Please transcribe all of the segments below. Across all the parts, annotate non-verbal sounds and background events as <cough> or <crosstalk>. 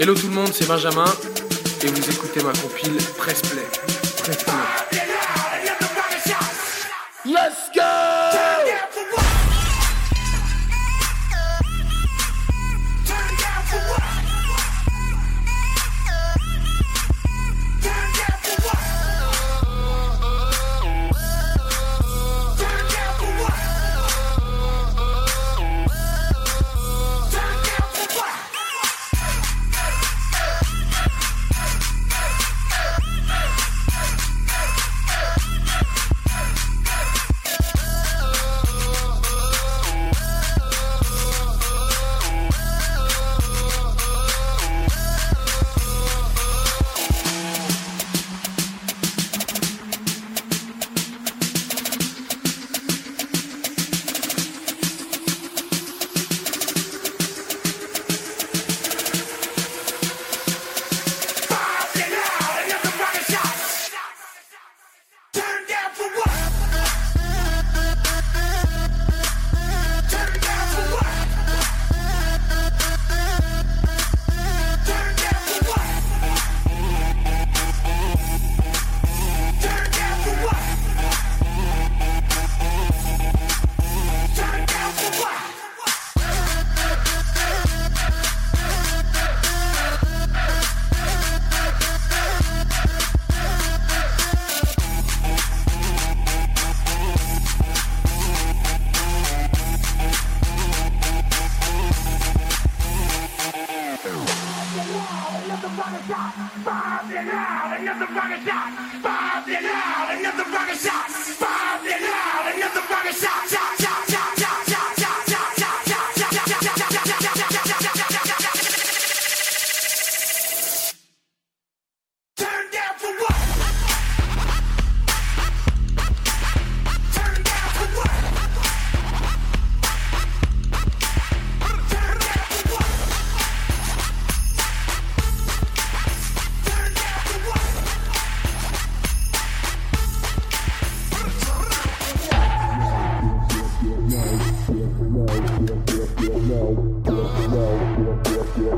Hello tout le monde, c'est Benjamin et vous écoutez ma compile Press Play. Press Play.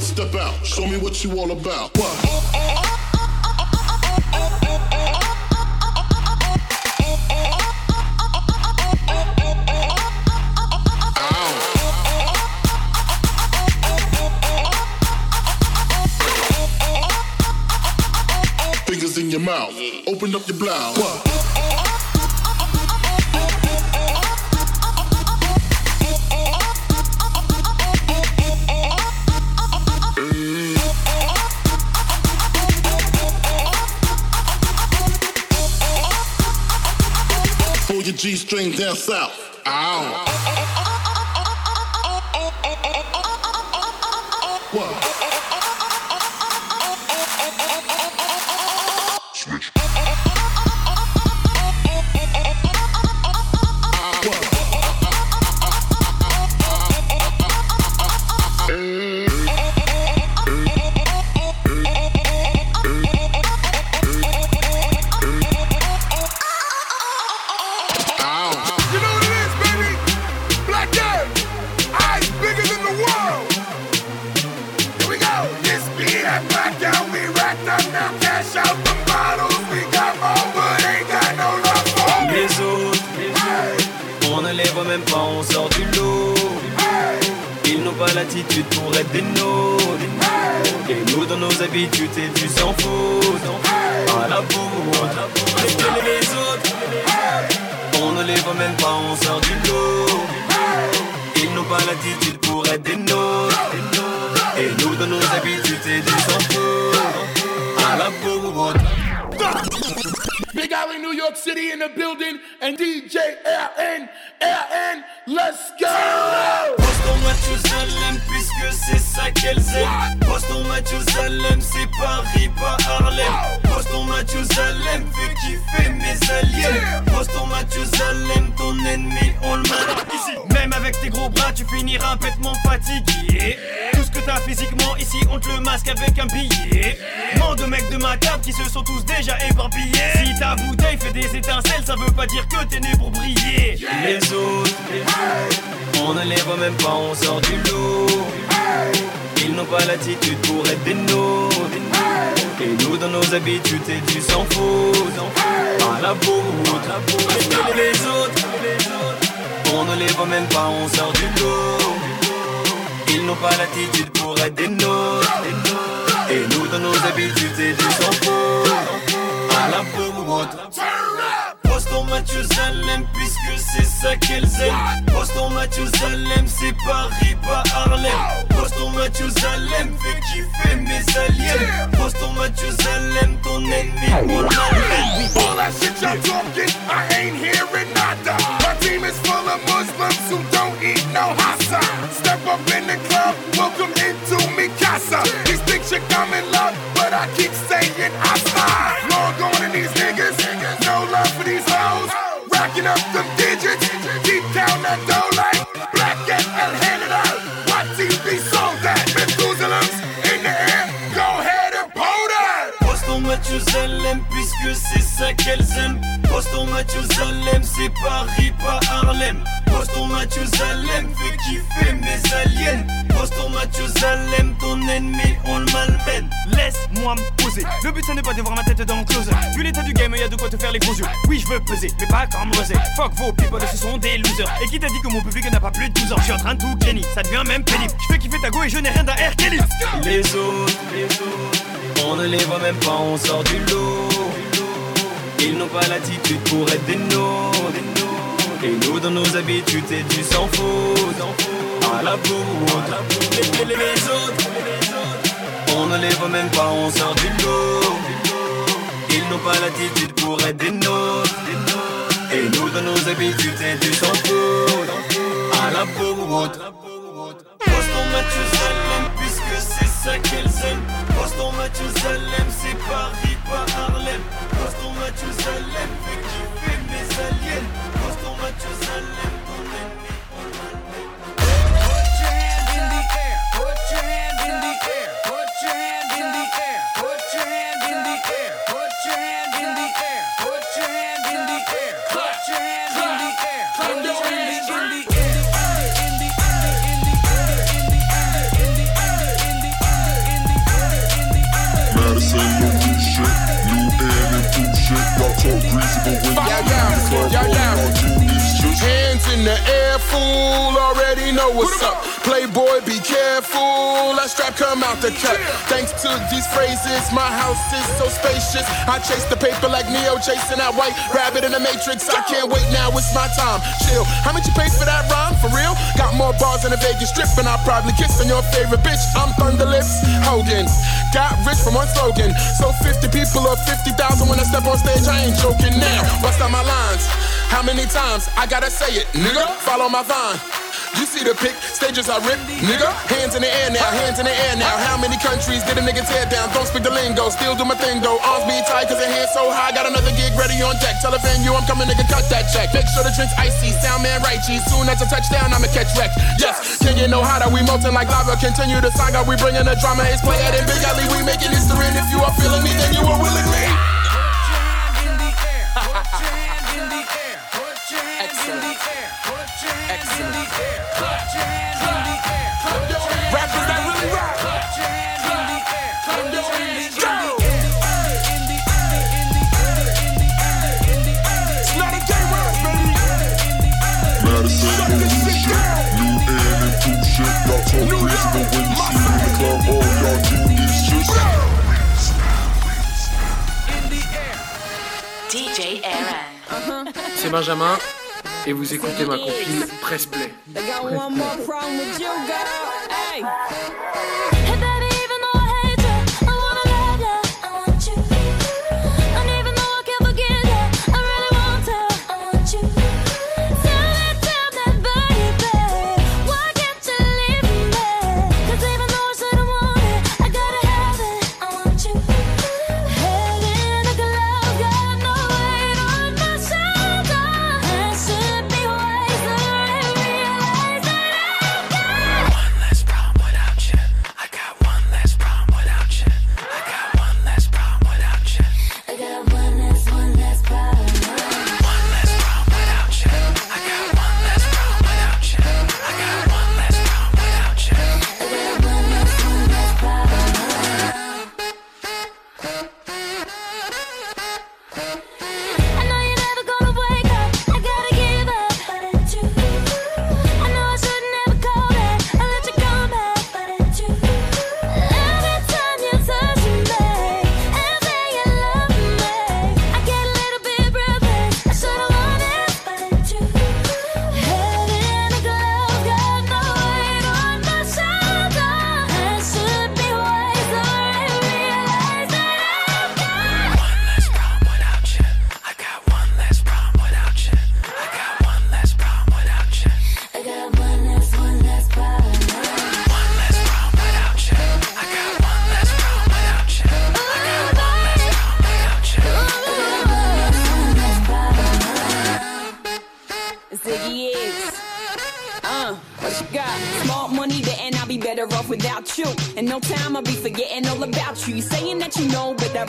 Step out, show me what you all about. What? your mouth. Open up your blouse. What? your G string down south. Ow. tu t'es dit sans faute. Par la route Respecter les autres On ne les voit même pas, on sort du lot. Ils n'ont pas l'attitude pour être des nôtres. Et nous dans nos habitudes c'est du sans faute. À la route Mathusalem puisque c'est ça qu'elles aiment. Poston Mathusalem, c'est Paris, pas Harlem. Poston Mathusalem, fais kiffer mes aliens. Poston Mathusalem, ton ennemi, mon alien. All that shit y'all talking, I ain't hearing nada. My team is full of Muslims who don't eat no hasa. Step up in the club, welcome into me casa. These pictures come in love, but I keep saying I'm Long gone in these niggas love for these hoes. Racking up them digits, deep down I go like. Puisque c'est ça qu'elles aiment. Poston Mathusalem, c'est Paris, pas Harlem. Poston Mathusalem, fais kiffer mes aliens. Poston Mathusalem, ton ennemi, on le malmène. Laisse-moi me poser. Le but, ça n'est pas de voir ma tête dans mon closet. Vu l'état du game, y a de quoi te faire les gros yeux. Oui, je veux peser, mais pas comme Rosé. Fuck vos people, ce sont des losers. Et qui t'a dit que mon public n'a pas plus de 12 ans Je suis en train de tout gagner. ça devient même pénible. Je fais kiffer ta go et je n'ai rien d'un R. Kelly. Les autres, les autres. On ne les voit même pas, on sort du lot. Ils n'ont pas l'attitude pour être des nôtres. Et nous, dans nos habitudes, c'est du sans faute. À la bourre, les, les, les autres. On ne les voit même pas, on sort du lot. Ils n'ont pas l'attitude pour être des nôtres. Et nous, dans nos habitudes, c'est du sans faute. À la bourre, Restons match puisque c'est ça qu'elles aiment. C'est Paris, pas Harlem. Poston Mathusalem, fais kiffer mes aliens. Poston ton. Put your hands in the air. Hands in the air, fool. Already know what's up. Playboy, be careful. That strap come out the cut. Thanks to these phrases, my house is so spacious. I chase the paper like Neo chasing that white rabbit in the Matrix. I can't wait now, it's my time. Chill. How much you pay for that rhyme? For real? Got more bars than a Vegas strip, and I'll probably kiss on your favorite bitch. I'm Thunder Lips Hogan. Got rich from one slogan. So 50 people or 50,000 when I step on stage, I ain't joking now. Bust out my lines. How many times I gotta say it, nigga? Follow my vine. You see the pic, stages I rip, nigga. Hands in the air now, hands in the air now. How many countries did a nigga tear down? Don't speak the lingo, still do my thing though. Arms be tight cause the hands so high. Got another gig ready on deck. Tell a venue I'm coming, nigga, cut that check. Make sure the drink's icy, sound man right, G. Soon as I touch down, I'ma catch wreck. Yes, can you get no hotter, we molten like lava. Continue the saga, we bringing the drama. It's play at in Big Alley, we making history. And if you are feeling me, then you are willingly. Rappers that really rap. It's not a gay word, baby. Madison, no new shit. New in and cool shit. Y'all talk breezy, but when you see me in the club, all y'all do is just DJ Aaron. C'est Benjamin et vous écoutez ma compile Press Play.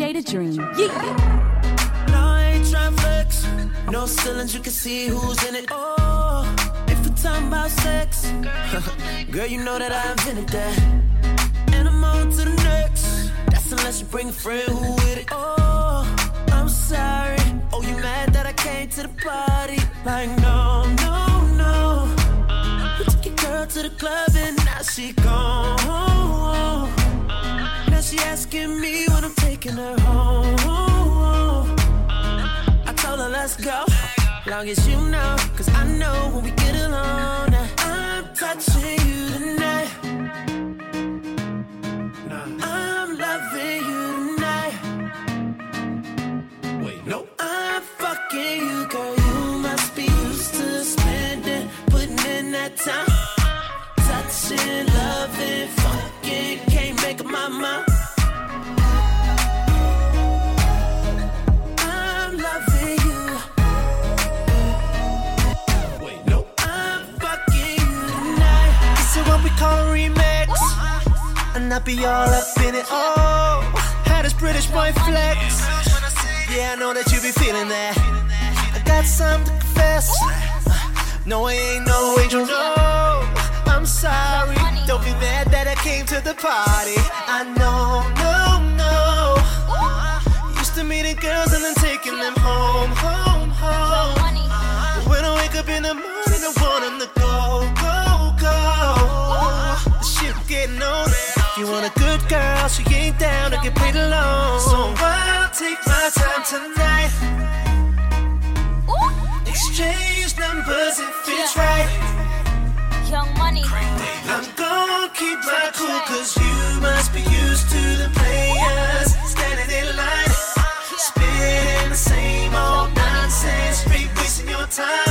DJ The Dream. Flex. No ceilings, you can see who's in it. Oh, if we're talking about sex, <laughs> girl, you know that I invented that. And I'm on to the next. That's unless you bring a friend who with it. Oh, I'm sorry. Oh, you mad that I came to the party? Like, no, no, no. We took your girl to the club and now she gone. Now she asking me when I'm taking her home. I told her let's go, long as you know, cause I know when we get alone, I'm touching you tonight. And I be all up in it. Oh, how does British boy flex? Yeah, I know that you be feeling that. I got something to confess. No, I ain't no angel, no. I'm sorry. Don't be mad that I came to the party. I know, no, no. Used to meeting girls and then taking them home, home, home. When I wake up in the morning, I want them to go, go, go. The shit getting older. If you want a good girl, she ain't down to get paid alone. So I'll take my time tonight. Exchange numbers if it's right. Young money. I'm gonna keep my cool, cause you must be used to the players standing in line. Spitting the same old nonsense, straight wasting your time.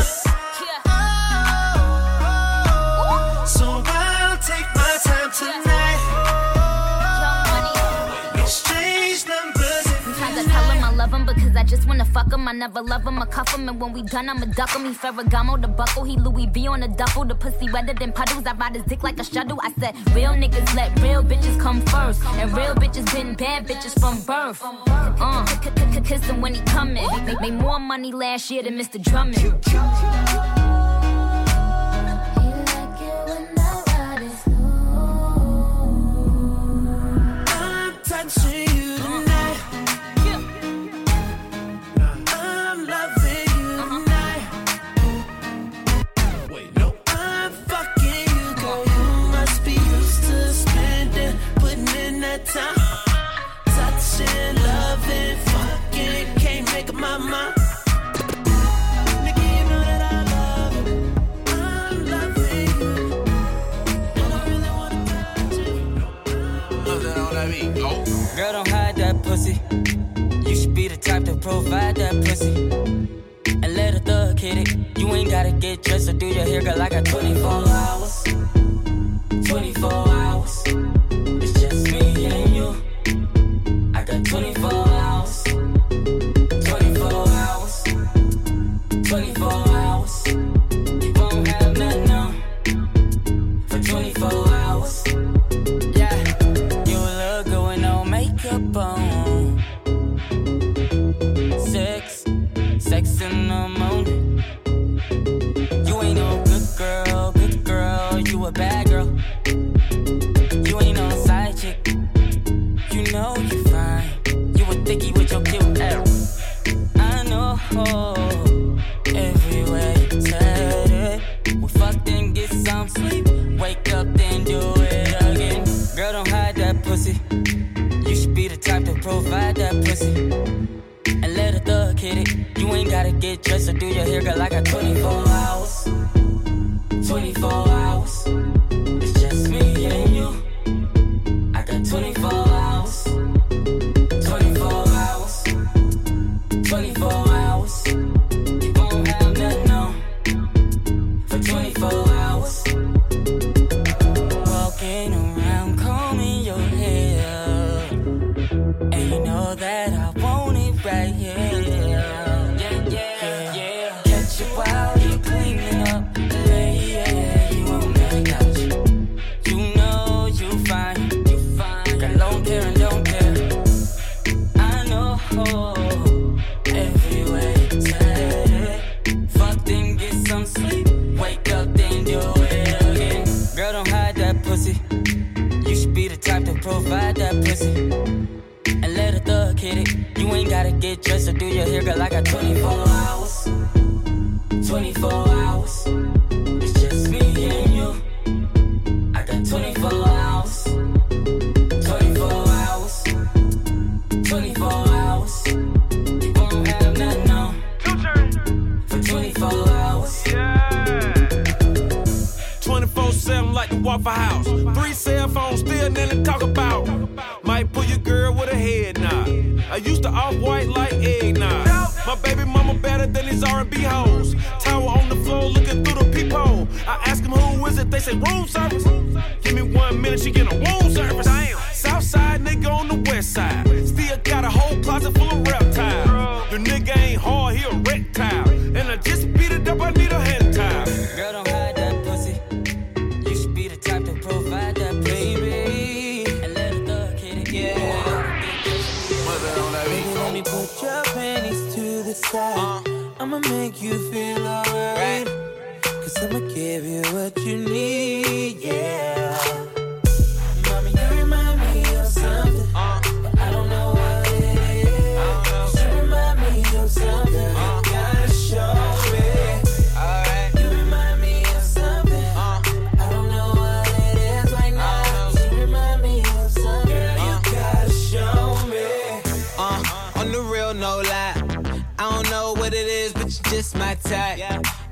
Because I just wanna fuck him. I never love him, I cuff him, and when we done, I'ma duck him. He Ferragamo, the buckle, he Louis V on the duffel. The pussy wetter than puddles. I ride his dick like a shuttle. I said, real niggas let real bitches come first, and real bitches been bad bitches from birth. Uh, kiss him when he coming. Made more money last year than Mr. Drummond. Type to provide that pussy. And let a thug hit it. You ain't gotta get dressed or do your hair, girl. I got 24 hours. 24 hours. Give you what you need, yeah. Mommy, you remind me of something. But I don't know what it is. You remind me of something. You gotta show me. You remind me of something. I don't know what it is right now. You remind me of something. Girl, you gotta show me. Uh, on the real, no lie. I don't know what it is, but you just my type.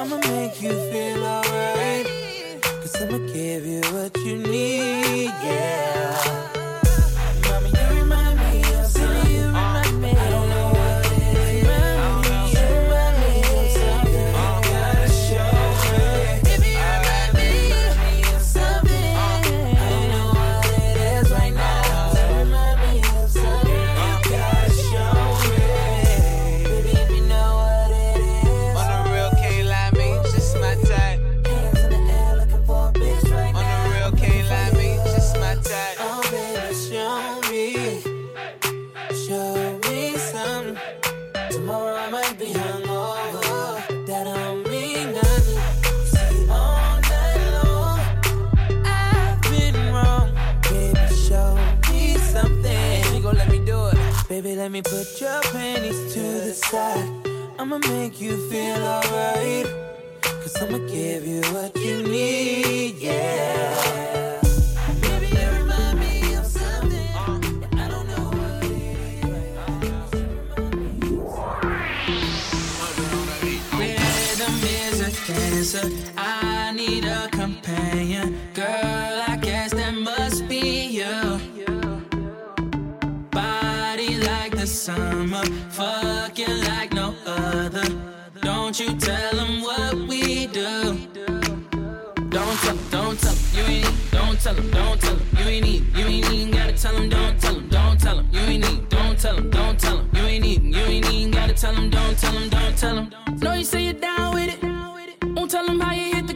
I'ma make you feel alright. Cause I'ma give you what you need, yeah. Let me put your panties to the side. I'ma make you feel alright. Cause I'ma give you what you need, yeah. Baby, you remind me of something. I don't know what it Rhythm is a dancer. I need a companion. Girl, summer. Fucking like no other. Don't you tell them what we do. Don't tell 'em, don't tell 'em, you ain't don't tell them, don't tell 'em, you ain't need, you ain't even gotta tell 'em, don't tell 'em, don't tell 'em, you ain't need, don't tell 'em, don't tell 'em, you ain't even, you ain't even gotta tell them, don't tell them, don't tell 'em. Know you say you're down with it, won't tell 'em how you hit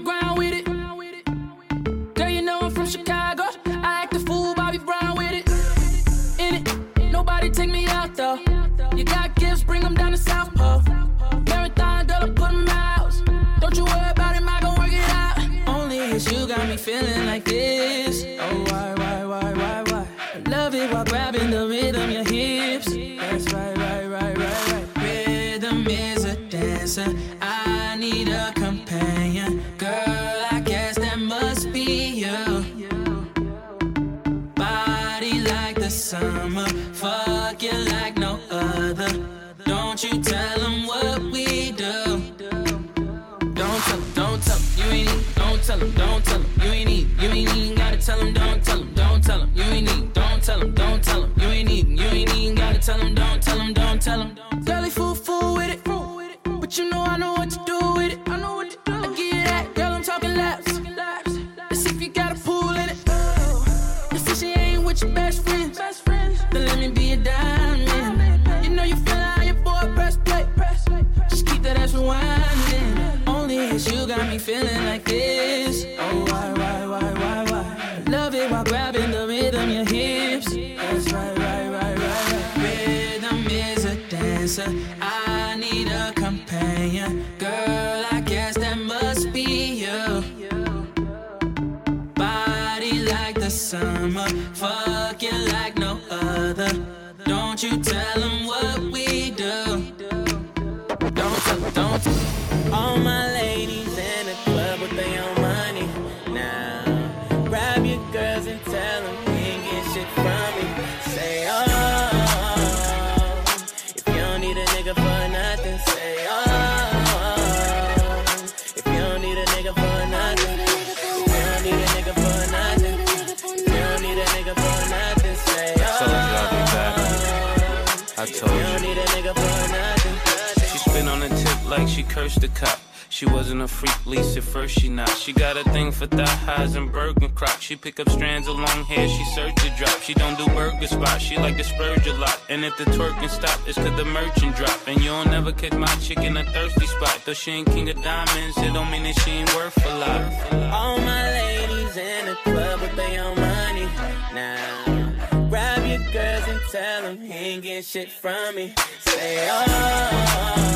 the cop. She wasn't a freak, least at first she not. She got a thing for thigh highs and burger crop. She pick up strands of long hair, she search to drop. She don't do burger spots, she like to spurge a lot. And if the twerking stop, it's cause the merchant drop. And you don't never catch my chick in a thirsty spot. Though she ain't king of diamonds, it don't mean that she ain't worth a lot. All my ladies in the club with their own money. Now, grab your girls and tell them he ain't getting shit from me. Say, oh,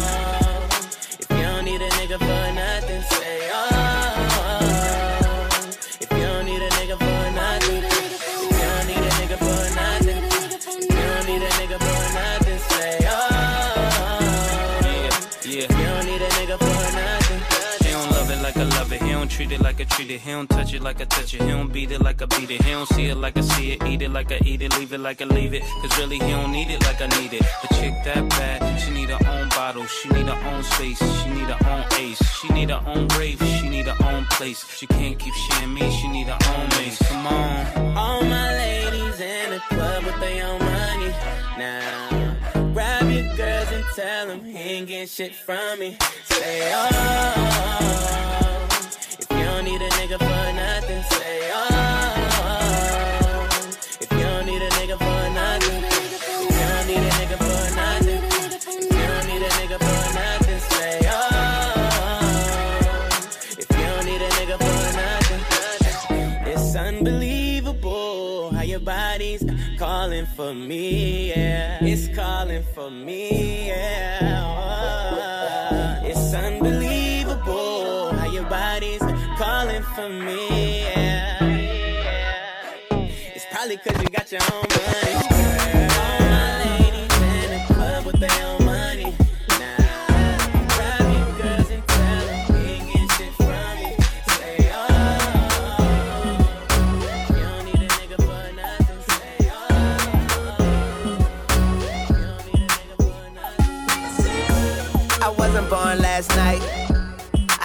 need a nigga for nothing, say, oh, if you don't need a nigga for nothing, treat it like I treat it. He don't touch it like I touch it. He don't beat it like I beat it. He don't see it like I see it. Eat it like I eat it. Leave it like I leave it. Cause really he don't need it like I need it. The chick that bad, she need her own bottle. She need her own space. She need her own ace. She need her own rave. She need her own place. She can't keep sharing me. She need her own mace. Come on. All my ladies in the club with their own money. Now, grab your girls and tell them he ain't getting shit from me. Say, oh, nigga for nothing, say, oh, if you don't need a nigga for nothing, if you don't need a nigga for nothing, if you don't need a nigga for nothing, say, oh, if you don't need a nigga for nothing, it's unbelievable how your body's calling for me, yeah. It's calling for me, yeah. Oh, for me, yeah. It's probably cause you got your own money. All my ladies in the club money. Now, grab girls and tell ain't getting shit from me. Say, you don't need a nigga for nothing. Say, you don't need a nigga for nothing. I wasn't born last night.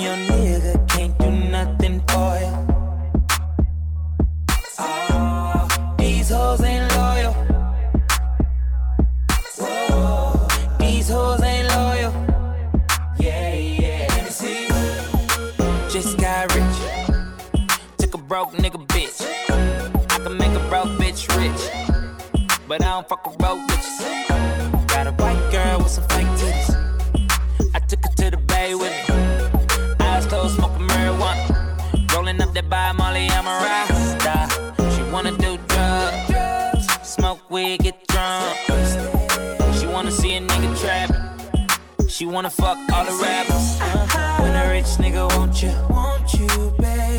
your nigga can't do nothing for you. Oh, these hoes ain't loyal. Whoa, these hoes ain't loyal. Yeah, yeah. Let me see. Just got rich. Took a broke nigga bitch. I can make a broke bitch rich. But I don't fuck with broke bitches. Got a white girl with some fake titties. I took her to the bay with me. By Molly, I'm a rasta. She wanna do drugs, smoke weed, get drunk. She wanna see a nigga trap. She wanna fuck all the rappers. When a rich nigga want you, want you, baby.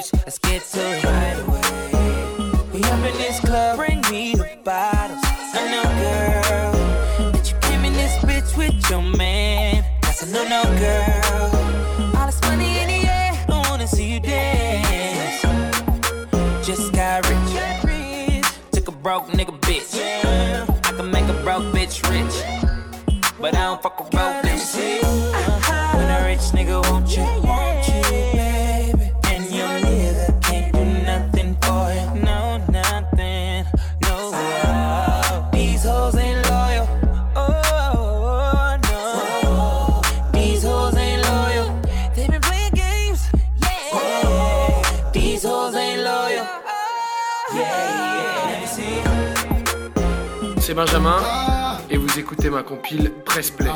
Bitch, let's get to it right away. We up in this club, bring me the bottles. I know, girl, that you came in this bitch with your man. That's a no, no, girl. All this money in the air, I wanna see you dance. Just got rich. Took a broke nigga bitch. I can make a broke bitch rich. But I don't fuck a broke bitch. When a rich nigga want you, C'est Benjamin et vous écoutez ma compile Press Play.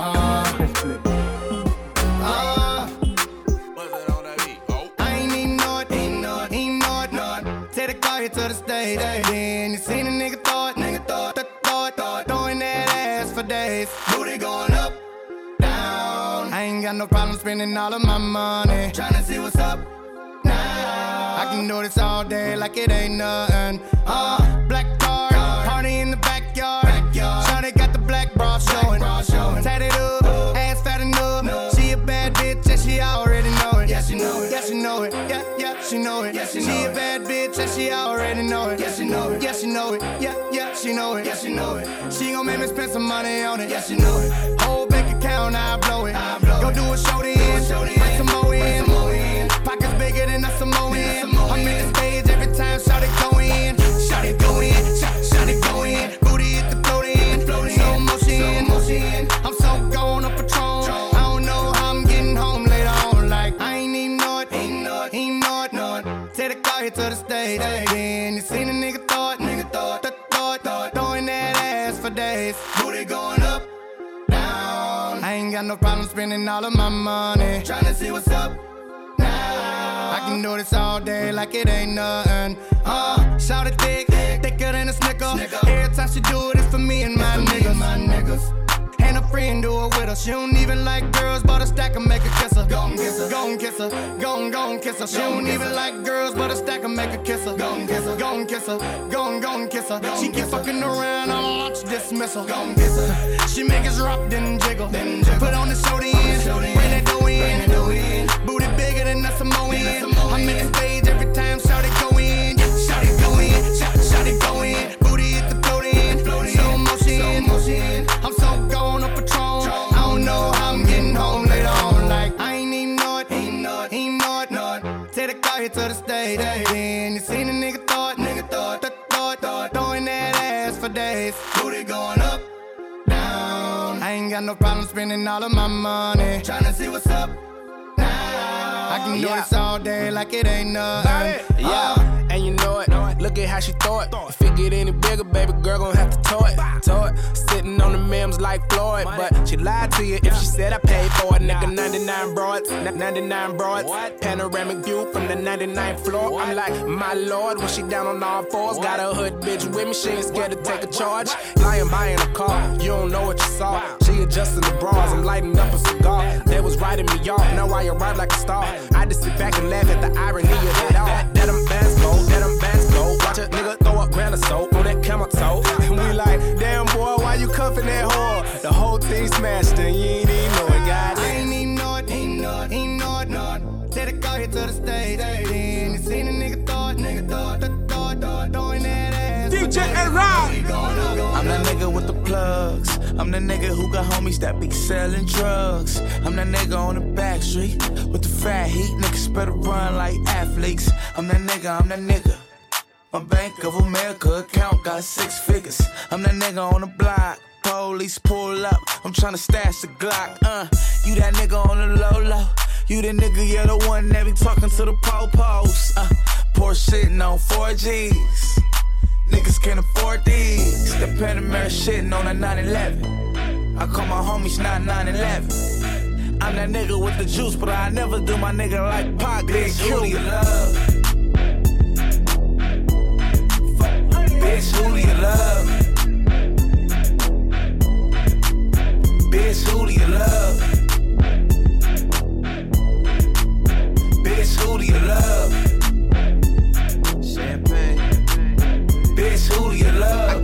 Got no problem spending all of my money. Tryna see what's up. I can all day like it ain't nothing. Uh, black party in the backyard. Shawty got the black bra showing. Tatted up, ass fat enough. She a bad bitch and she already know it. Yeah, she know it. Yeah, she know it. Yeah, yeah, she know it. Yeah, she, know she a bad bitch and she already know it. Yeah, she know it. Yeah, she know it. Yeah, yeah, she know it. Yeah, she know it. She gon' make me spend some money on it. Yeah, she know it. Whole bank account, I blow it. I blow Go do a show then. Bring some more in. Pockets bigger than a Samoan. I'm in the stage every time, spending all of my money. Trying to see what's up now. I can do this all day like it ain't nothing. Uh, shout it thick, thicker than a snicker. Every time she do it, it's for me and my niggas. My niggas. Friend do it with her. She don't even like girls, but a stack and make her kiss her. Gon' kiss her, gon' kiss her, gon' gon' kiss her. She don't even like girls, but a stack and make her kiss her. Gon' kiss her, gon' kiss her, gon' gon' kiss her. She keep fucking around, I'ma launch dismissal. Gon' kiss her. She make us rock, then jiggle. Put on the show then, bring that dough in. Booty bigger than a Samoan. I'm in the stage got no problem spending all of my money. Tryna see what's up now. I can do Yeah. this all day like it ain't nothing. Yeah, uh, and you know it. Look at how she throw it. If it get any bigger, baby girl gon' have to tow it. Tow it. Sitting on the memes like Floyd, but she lied to you if she said I paid for it. Nigga, 99 broads, 99 broads. Panoramic view from the 99th floor. I'm like, my lord, when she down on all fours, got a hood bitch with me. She ain't scared to take a charge. Lying buying a car, you don't know what you saw. She adjusting the bras, I'm lighting up a cigar. They was writing me off, now I arrive like a star. I just sit back and laugh at the irony of it all. That, that go. Nigga throw up grand of soap on that camel toe. And we like, damn boy, why you cuffing that whore? The whole team smashed and you ain't even know it, God. I ain't even know it, ain't know it, ain't know it, know it. Take the car here to the stage. Then you seen a nigga thought, nigga thought, it, thought, throw it, throwing that ass. DJ Enron. I'm that nigga with the plugs. I'm the nigga who got homies that be selling drugs. I'm that nigga on the back street with the fat heat. Niggas better run like athletes. I'm that nigga, I'm that nigga. My Bank of America account got six figures. I'm that nigga on the block. Police pull up. I'm tryna stash the Glock. Uh, you that nigga on the low low. You the nigga, yeah, the one that be talking to the po-pos. Uh, poor shitting on 4Gs. Niggas can't afford these. The Panamera shitting on a 911. I call my homies not 911. I'm that nigga with the juice, but I never do my nigga like Pac. Do you love? Bitch, who do you love? Bitch, who do you love?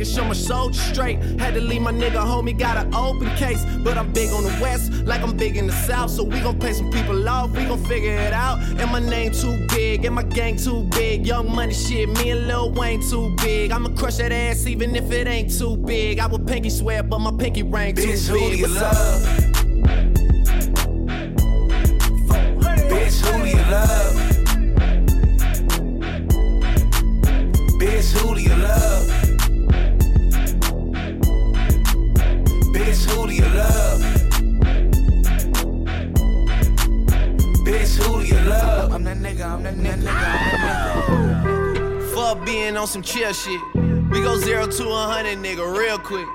making sure my soldiers straight. Had to leave my nigga homie, got an open case. But I'm big on the west, like I'm big in the south. So we gon' pay some people off, we gon' figure it out. And my name too big, and my gang too big. Young money shit, me and Lil Wayne too big. I'ma crush that ass even if it ain't too big. I would pinky swear, but my pinky ring too Bitch, who big. do you What's love? up? Bitch, who do you love? That nigga, I'm that nigga, I'm that nigga. Fuck being on some chill shit. We go zero to a hundred, nigga, real quick.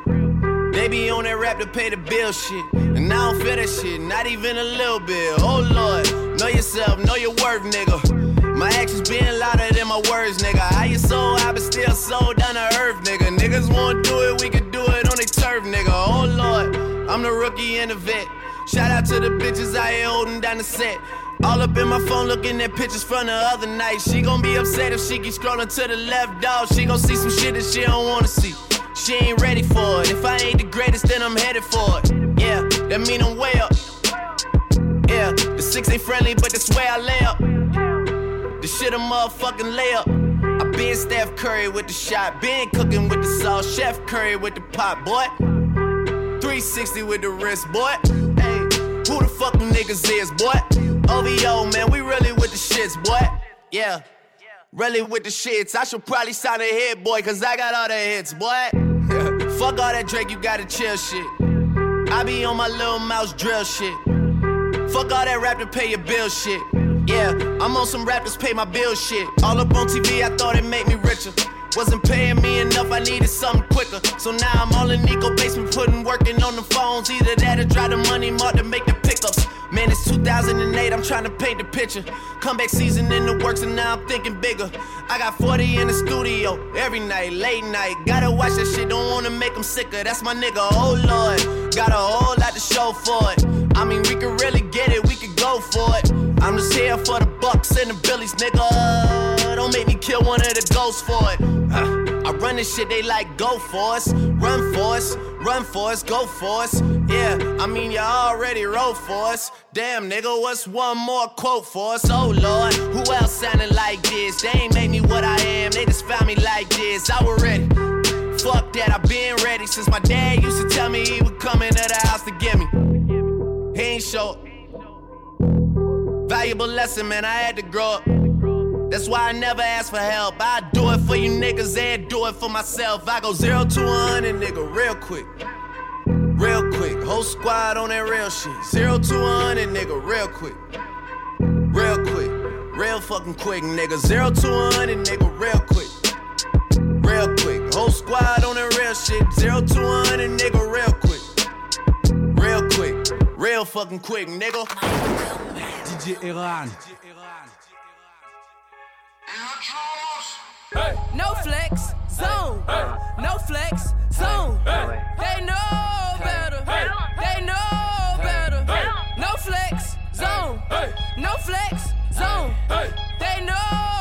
They be on that rap to pay the bill shit. And I don't feel that shit, not even a little bit. Oh lord, know yourself, know your worth, nigga. My actions being louder than my words, nigga. How you so I but still so down to earth, nigga. Niggas wanna do it, we can do it on their turf, nigga. Oh lord, I'm the rookie and the vet. Shout out to the bitches out here holding down the set. All up in my phone looking at pictures from the other night. She gon' be upset if she keep scrolling to the left, dog. She gon' see some shit that she don't wanna see. She ain't ready for it. If I ain't the greatest, then I'm headed for it. Yeah, that mean I'm way up. Yeah, the six ain't friendly, but that's where I lay up. The shit a motherfucking lay up. I been Steph Curry with the shot, been cooking with the sauce, Chef Curry with the pot, boy. 360 with the wrist, boy. Hey, who the fuck niggas is, boy? OVO, man, we really with the shits, boy. Yeah. Really with the shits. I should probably sign a hit, boy, cause I got all the hits, boy. <laughs> Fuck all that Drake, you gotta chill shit. I be on my Lil Mouse drill shit. Fuck all that rap to pay your bill shit. Yeah, I'm on some rappers pay my bill shit. All up on TV, I thought it made me richer. Wasn't paying me enough, I needed something quicker. So now I'm all in Nico basement, putting working on the phones. Either that or drive the money mark to make the pickups. Man, it's 2008, I'm trying to paint the picture. Comeback season in the works, and now I'm thinking bigger. I got 40 in the studio every night, late night. Gotta watch that shit, don't wanna make them sicker. That's my nigga, oh lord. Got a whole lot to show for it. I mean, we could really get it, we could go for it. I'm just here for the bucks and the billies, nigga. Don't make me kill one of the ghosts for it. Uh, I run this shit, they like go for us, run for us, run for us, go for us. Yeah, I mean you already wrote for us. Damn nigga, what's one more quote for us? Oh lord, who else sounding like this? They ain't made me what I am, they just found me like this. I was ready. Fuck that, I've been ready since my dad used to tell me he would come into the house to get me. He ain't show. Valuable lesson, man, I had to grow up. That's why I never ask for help. I do it for you niggas and do it for myself. I go zero to a hundred, nigga, real quick. Real quick. Whole squad on that real shit. Zero to a hundred, nigga, real quick. Real quick. Real fucking quick, nigga. Zero to a hundred, nigga, real quick. Real quick. Whole squad on that real shit. Zero to a hundred, nigga, real quick. Real quick. Real fucking quick, nigga. DJ Iran. No flex, zone. No flex, zone. They know better. They know better. No flex, zone. No flex, zone. They know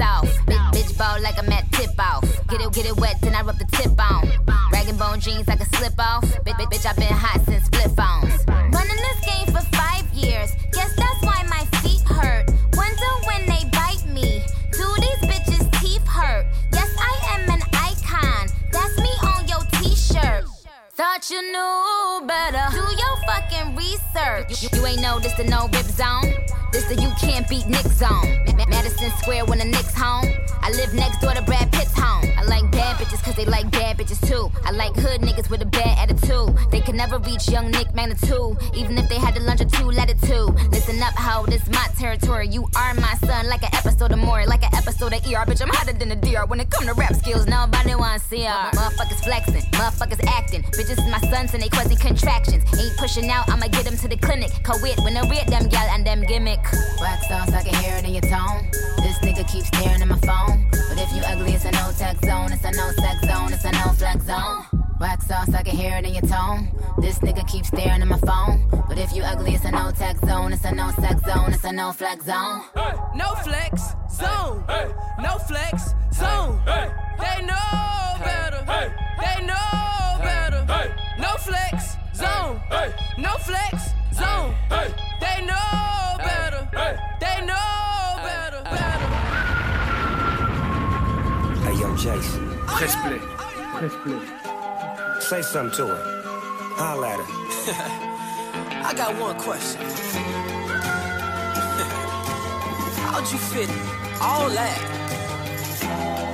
off. Bitch, bitch ball like I'm at tip off. Get it, get it wet, then I rub the tip on. Rag and bone jeans I can slip off. Bitch, bitch, bitch, i been hot since you knew better. Do your fucking research. You, you ain't know this the no rip zone. This the you can't beat Nick zone. Ma- Ma- Madison Square when the Knicks home. I live next door to Brad Pitt's home. I like bad bitches cause they like bad bitches too. I like hood niggas with a bad attitude. They never reach young Nick magnitude. Even if they had to lunch or two latitude. Listen up, ho, this my territory. You are my son, like an episode of more, like an episode of ER. Bitch, I'm hotter than a DR. When it come to rap skills, nobody wanna see her. Motherfuckers flexing, motherfuckers acting. Bitches is my sons and they quasi contractions. Ain't pushing out, I'ma get them to the clinic. Co-wit when I read them gal and them gimmick. Wax sauce, I can hear it in your tone. This nigga keeps staring at my phone. But if you ugly, it's a no tech zone. It's a no sex zone. It's a no flex zone. Wax sauce, I can hear it in your tone. This nigga keeps staring at my phone. But if you ugly, it's a no tech zone. It's a no sex zone. It's a no flex zone. No flex zone. No flex zone. They know better. They know better. No flex zone. No flex zone. They know better. They know better. better. Hey, yo, Jason. Press play. Press play. Say something to her. Holla at her. <laughs> I got one question. <laughs> How'd you fit all that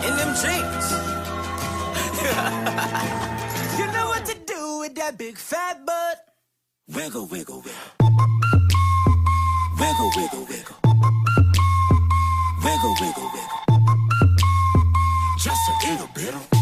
in them jeans? <laughs> you know what to do with that big fat butt. Wiggle, wiggle, wiggle. Wiggle, wiggle, wiggle. Wiggle, wiggle, wiggle. Just a little bit.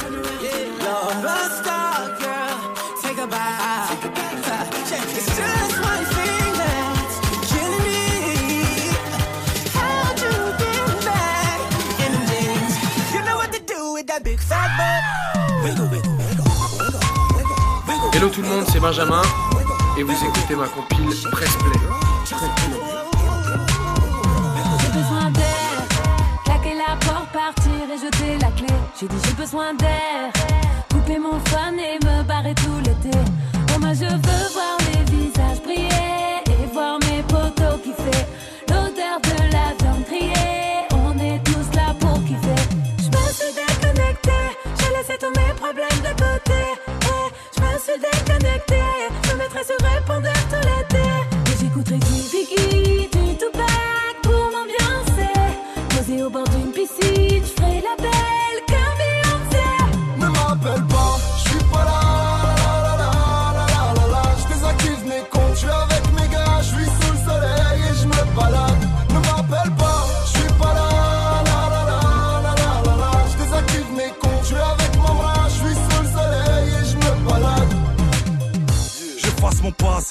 Hello tout le monde, c'est Benjamin. Et vous écoutez ma compile Press Play. J'ai besoin d'air, claquer la porte, partir et jeter la clé. J'ai dit j'ai besoin d'air, mon fun et me barrer tout l'été. Oh moi je veux voir les visages briller et voir mes potos kiffer. L'odeur de la viande grillée, on est tous là pour kiffer. Je me suis déconnecté, j'ai laissé tous mes problèmes de côté. Et je me suis déconnecté, je mettrai sur répondeur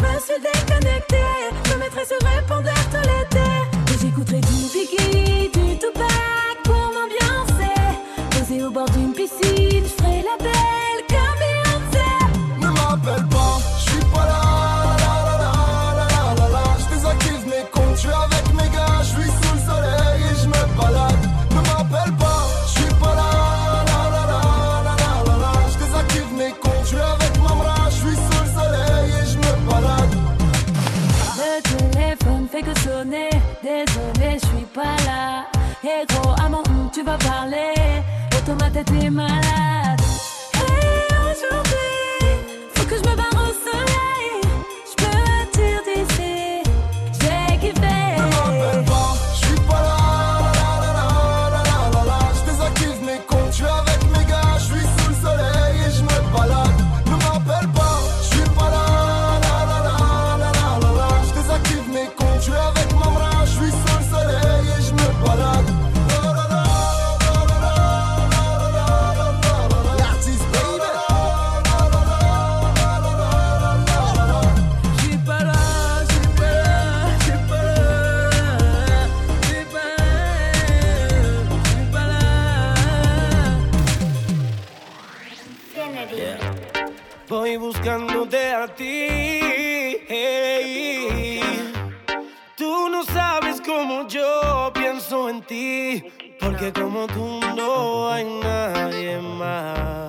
Je me suis déconnecté, je me mettrai sur répondeur tout l'été. J'écouterai du Biggie, du Tupac pour m'ambiancer. Au bord pas parler. Automate était malade. Porque como tú no hay nadie más.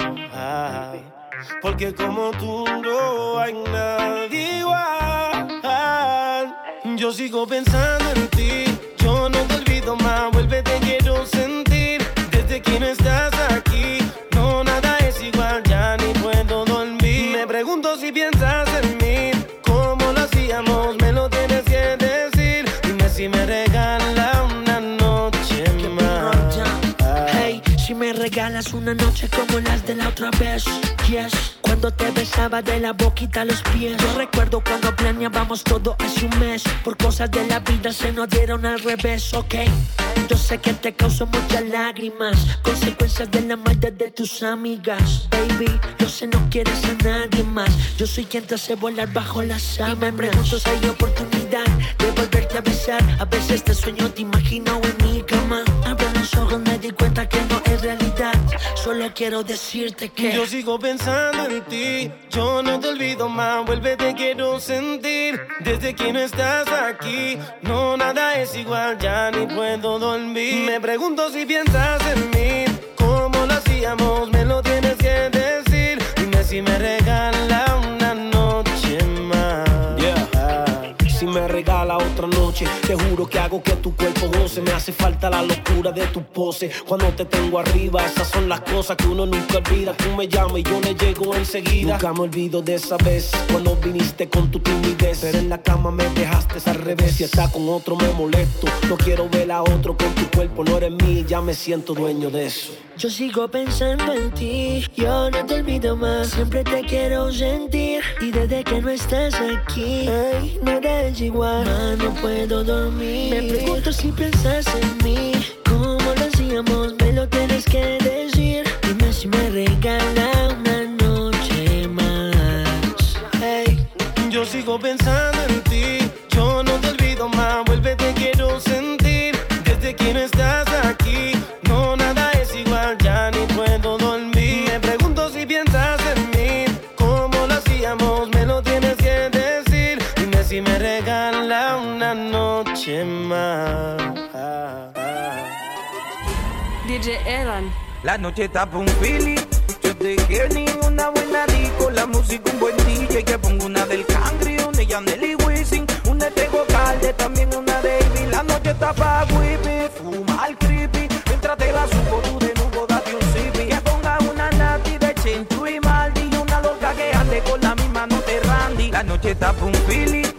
Porque como tú no hay nadie igual. Yo sigo pensando en ti. Yo no te olvido más. Vuelve, te quiero sentir. Desde que no estás aquí. Una noche como las de la otra vez, yes. Cuando te besaba de la boquita a los pies. Yo recuerdo cuando planeábamos todo hace un mes. Por cosas de la vida se nos dieron al revés, ok. Yo sé que te causó muchas lágrimas. Consecuencias de la maldad de tus amigas. Baby, yo sé no quieres a nadie más. Yo soy quien te hace volar bajo las sábanas. Y me pregunto si hay oportunidad de volverte a besar. A veces te sueño, te imagino en mi cama. Abro los ojos, me di cuenta que no es realidad. Solo quiero decirte que Yo sigo pensando en ti, yo no te olvido más, vuelve te quiero sentir. Desde que no estás aquí, no nada es igual, ya ni puedo dormir. Me pregunto si piensas en mí, cómo lo hacíamos, me lo tienes que decir. Dime si me regala te juro que hago que tu cuerpo goce. Me hace falta la locura de tu pose. Cuando te tengo arriba, esas son las cosas que uno nunca olvida. Tú me llamas y yo le llego enseguida. Nunca me olvido de esa vez cuando viniste con tu timidez. Pero en la cama me dejaste al revés. Si está con otro me molesto. No quiero ver a otro con tu cuerpo. No eres mí, ya me siento dueño de eso. Yo sigo pensando en ti, yo no te olvido más, siempre te quiero sentir y desde que no estás aquí, ay, nada es igual, no puedo Me pregunto si piensas en mí, cómo lo hacíamos, me lo tienes que decir. Dime si me regala una noche más. Hey, yo sigo pensando en más. DJ. La noche está pa' un Philly. Yo te quiero ni una buena disco. La música un buen DJ. Que pongo una del Cangri, una de Yaneli Wisin. Una de Tego Calde, también una de Ivy. La noche está pa' whippy, fuma al creepy. Mientras te la subo tú de nuevo, date un zippy. Que ponga una nati de Chentu y Maldi. Y una loca que ande con la misma no te randy. La noche está pa' un Philly.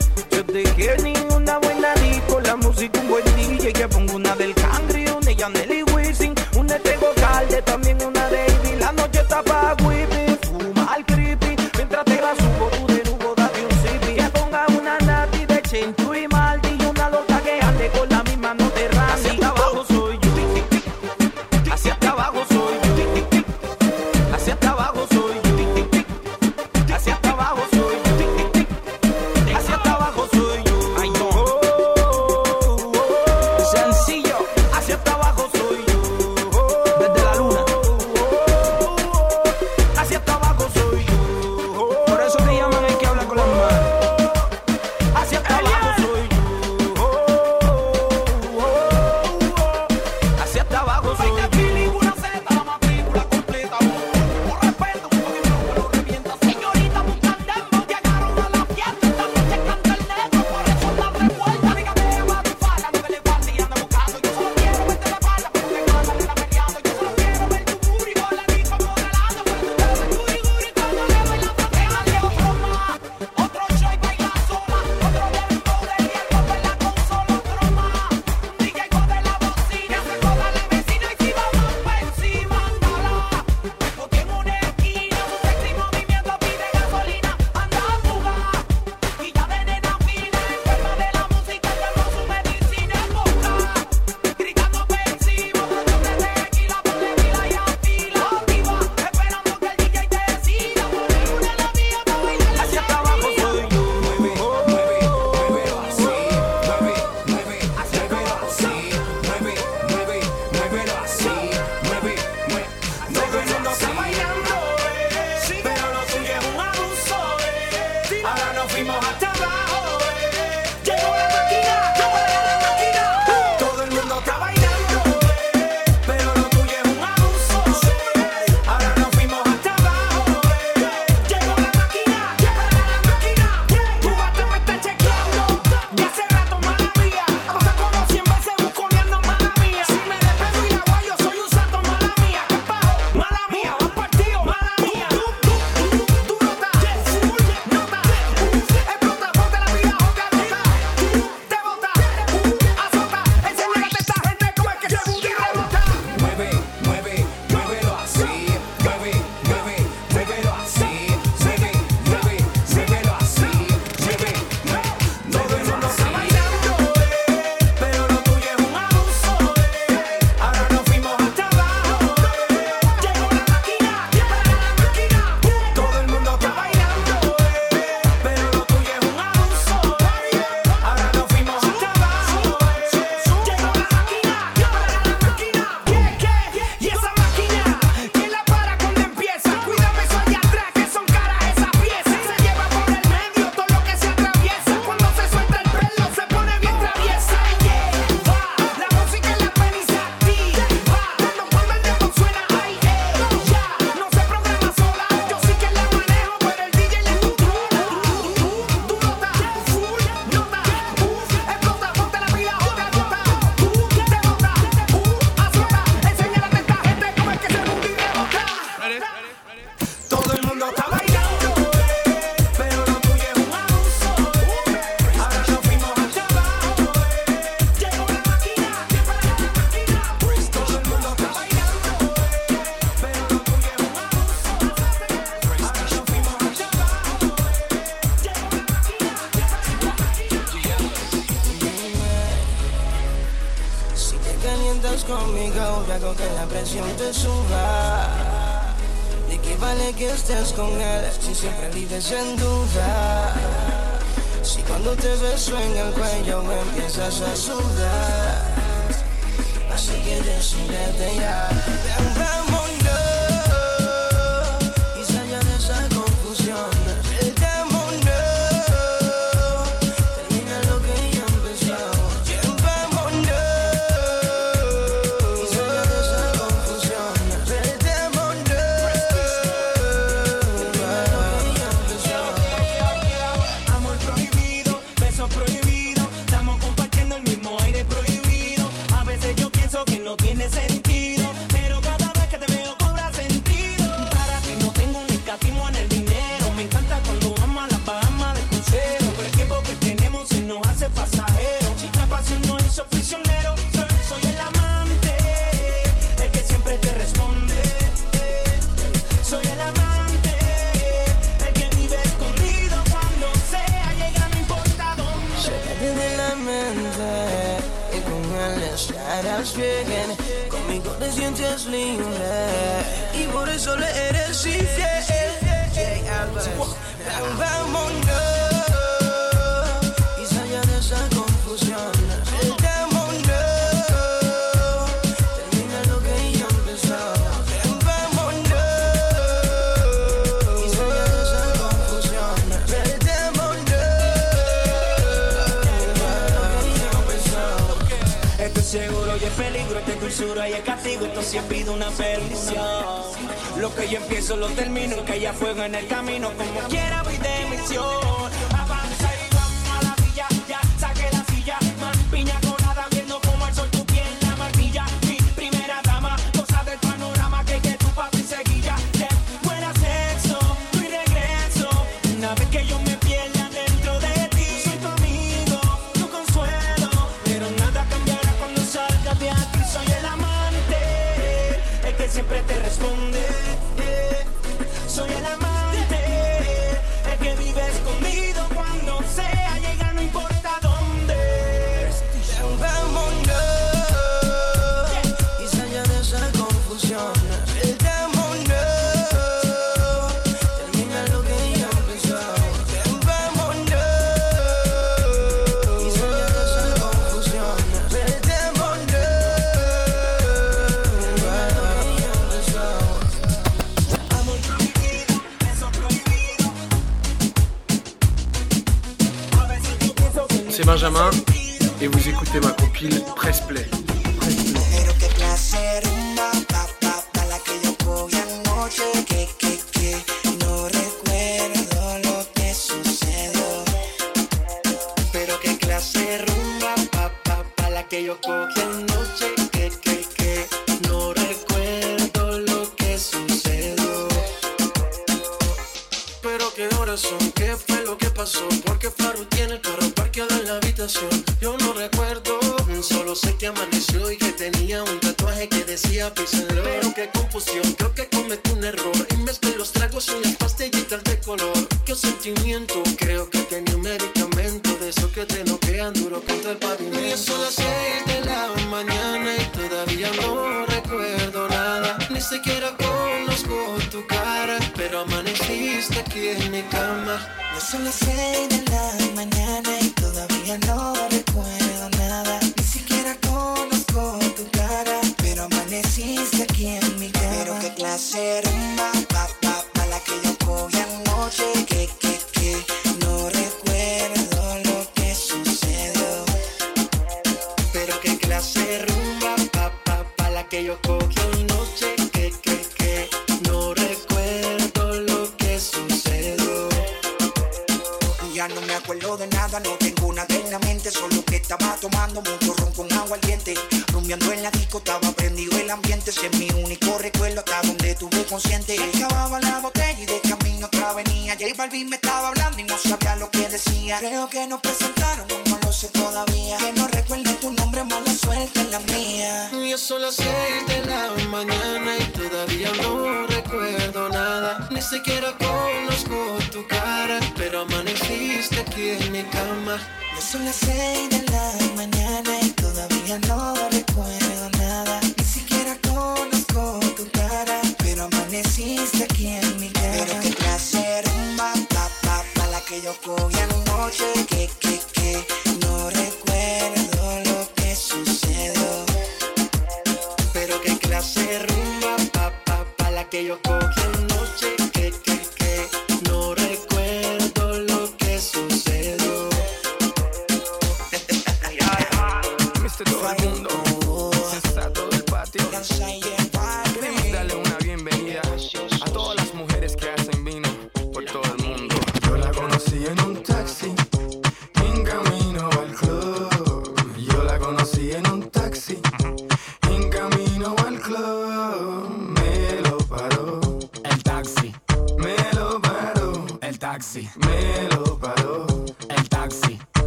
Cambiamos todo y de esa confusión. Vuelta a termina lo que yo pensaba. Cambiamos todo y salga esa confusión. Vuelta a mundo termina lo que yo pensaba. Esto seguro y es peligro, esta cursura y es castigo, entonces pido una perdición. Lo que yo empiezo lo termino, que haya fuego en el camino, como quiera voy de misión. que cometí un error y mezclé los tragos y las pastillitas de color. Qué sentimiento, creo que tenía un medicamento de eso que te noquean duro contra el pavimento. Y son las seis de la mañana y todavía no recuerdo nada. Ni siquiera conozco tu cara, pero amaneciste aquí en mi cama. Ya son las seis de la mañana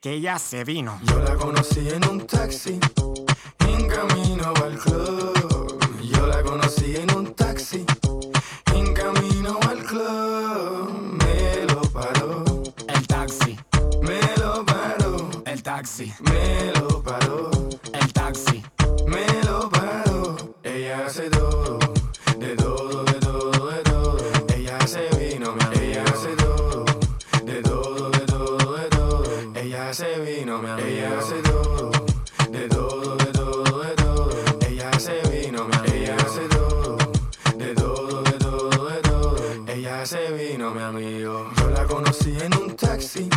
Que ella se vino. Yo la conocí en un taxi, en camino al club. Yo la conocí en un taxi, en camino al club. Me lo paró, El taxi, me lo paró, el taxi, me lo paró, el taxi. me lo paró. Ella hace todo, hace vino, mi amigo. Ella hace todo, de todo, de todo, de todo. Ella hace vino, mi amigo. Ella hace todo, de todo, de todo, de todo. Ella hace vino, mi amigo. Yo la conocí en un taxi,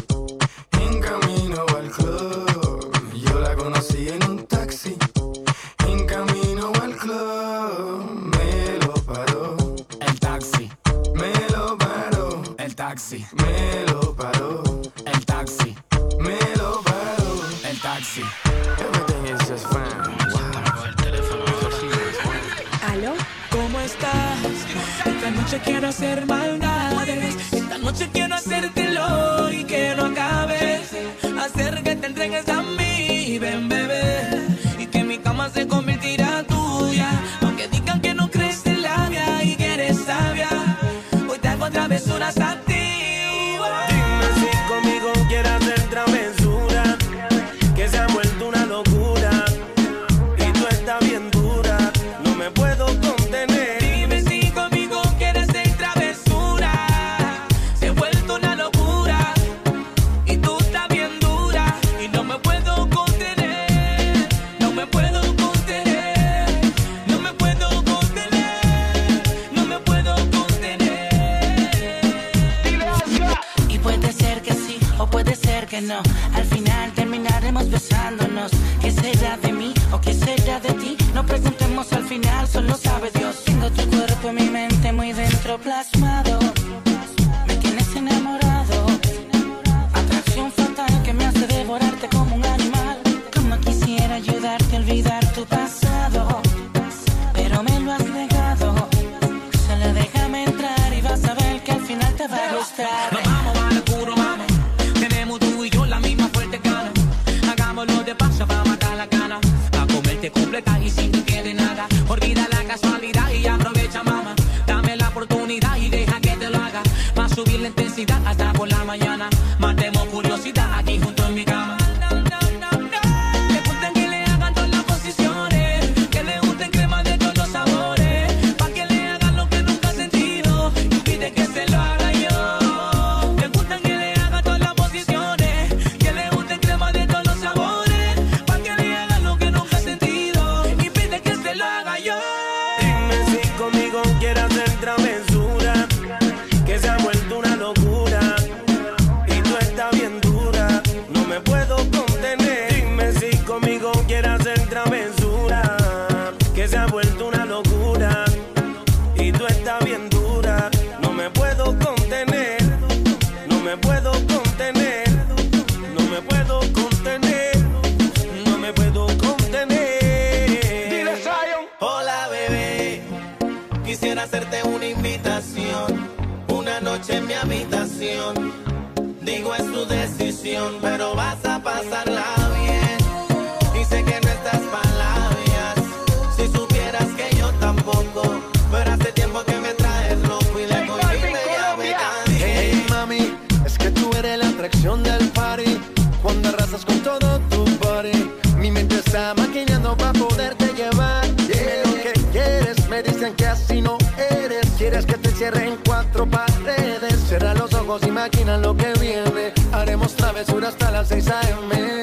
en camino al club. Yo la conocí en un taxi, en camino al club. Me lo paró, El taxi, me lo paró, el taxi, me lo quiero hacer maldades. Esta noche quiero hacértelo y que no acabes. Hacer travesura hasta las 6 a.m.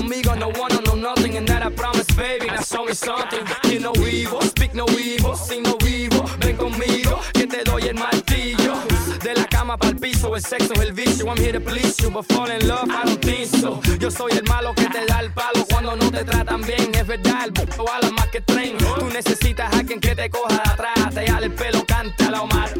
conmigo, no one, no nothing. And that I promise, baby, now show me something. You know evil, speak no evil, sing no evil. Ven conmigo, que te doy el martillo. De la cama pa'l piso, el sexo es el vicio. I'm here to please you, but fall in love, I don't think so. Yo soy el malo que te da el palo cuando no te tratan bien. Es verdad, el buco ala más que tren. Tú necesitas a alguien que te coja de atrás, te jale el pelo, cántalo mal.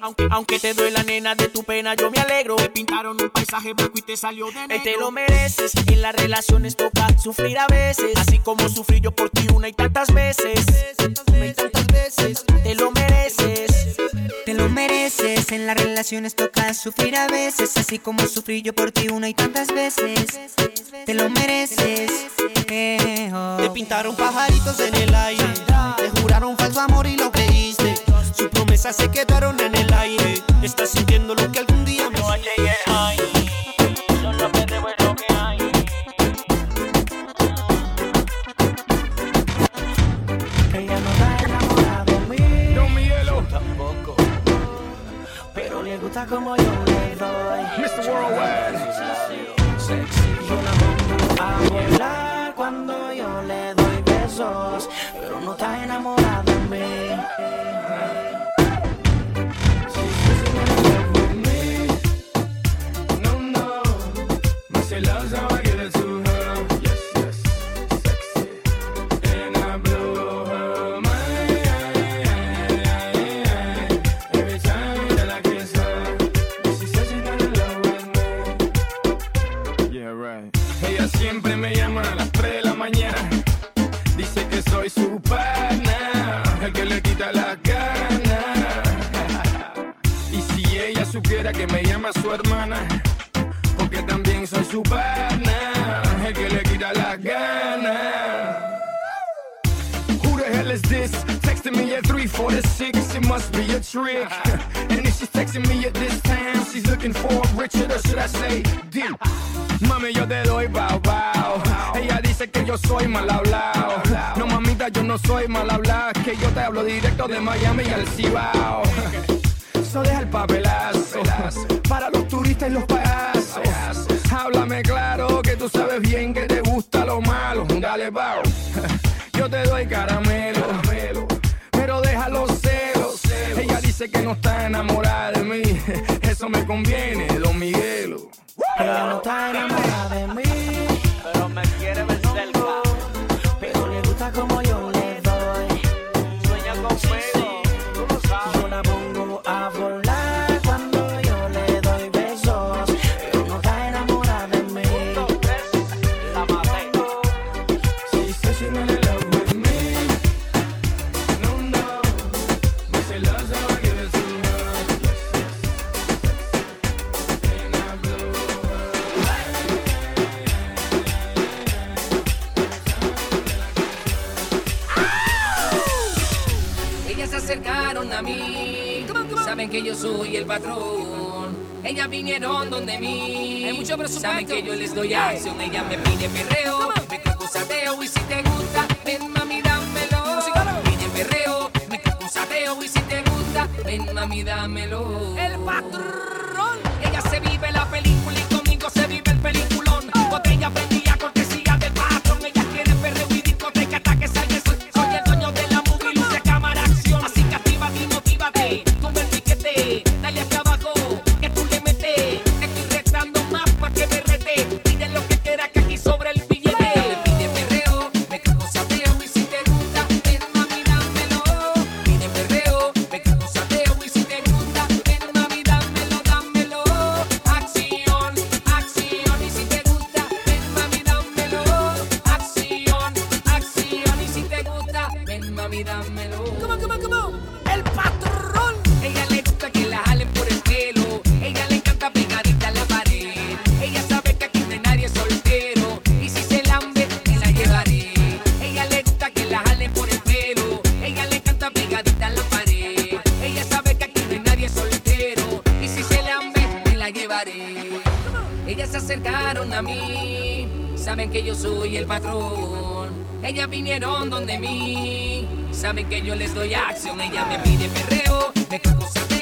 Aunque, aunque te duele la nena de tu pena, yo me alegro. Te pintaron un paisaje blanco y te salió de negro. te lo mereces. En las relaciones toca sufrir a veces. Así como sufrí yo por ti una y tantas veces. Una y tantas veces. Te lo mereces. Te lo mereces. En las relaciones toca sufrir a veces. Así como sufrí yo por ti una y tantas veces. Te lo mereces. Eh, oh. Te pintaron pajaritos en el aire. Te juraron falso amor y lo promesas se quedaron en el aire. Estás sintiendo lo que algún día me Ella no está enamorada de mí. No, Miguelo. Tampoco. Pero le gusta como yo le doy. Mr. Worldwide. Yo la mando a volar cuando yo le doy besos. Pero no está enamorada supiera que me llama su hermana, porque también soy su pana, el que le quita las ganas. Who the hell is this? Texting me at 346, it must be a trick. And if she's texting me at this time, she's looking for Richard, or should I say, Dick? Mami, yo te doy bao bao. Ella dice que yo soy mal hablado. No, mamita, yo no soy mal hablado. Que yo te hablo directo de Miami al Cibao. Eso deja el papelazo para los turistas y los payasos. Háblame claro que tú sabes bien que te gusta lo malo. Dale, bao. <laughs> Yo te doy caramelo, pero deja los celos. Ella dice que no está enamorada de mí. <laughs> Eso me conviene, Don Miguelo. Ella no está enamorada de mí. Pero me quiere ver que yo soy el patrón. Ellas vinieron donde mí. Saben que yo les doy acción. Ella me pide perreo. Me creo. Y si te gusta, ven mami, dámelo. Pide perreo. Me creo. Y si te gusta, ven mami, dámelo. El patrón. Ellas se acercaron a mí, saben que yo soy el patrón. Ellas vinieron donde mí, saben que yo les doy acción. Ellas me piden perreo, me cosas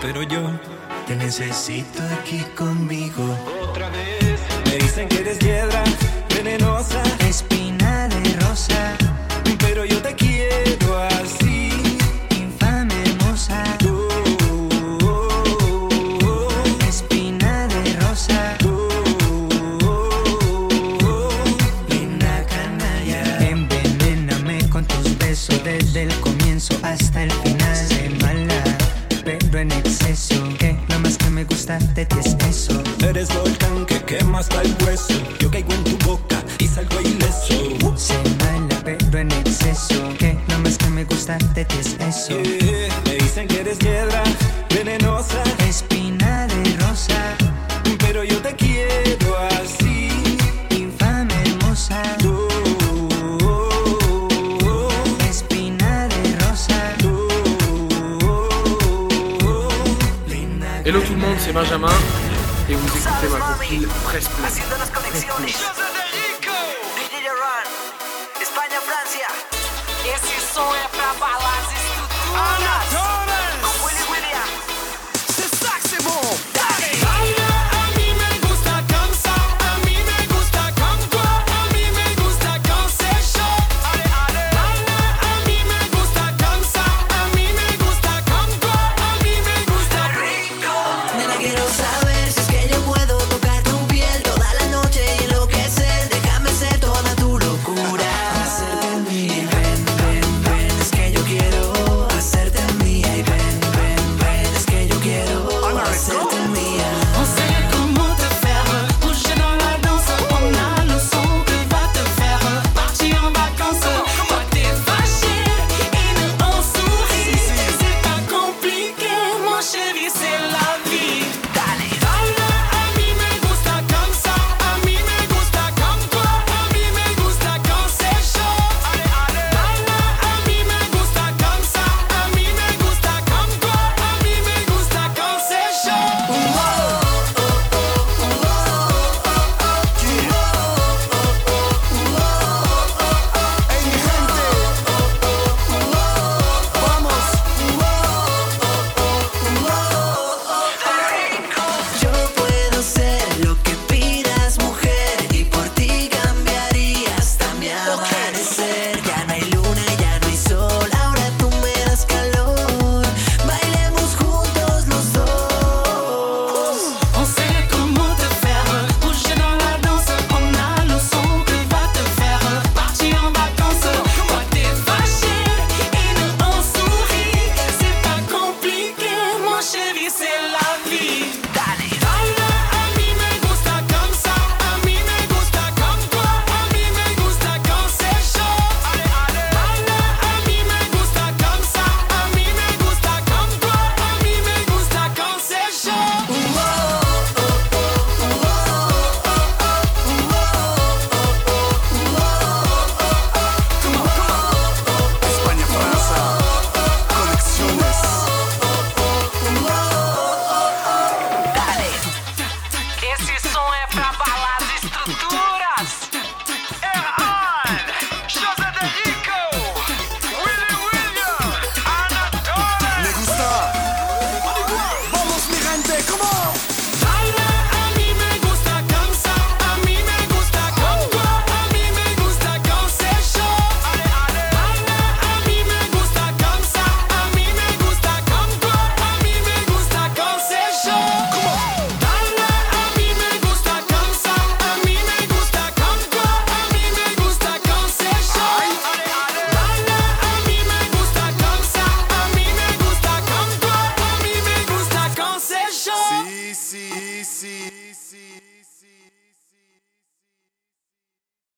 pero yo te necesito aquí conmigo. Otra vez. Me dicen que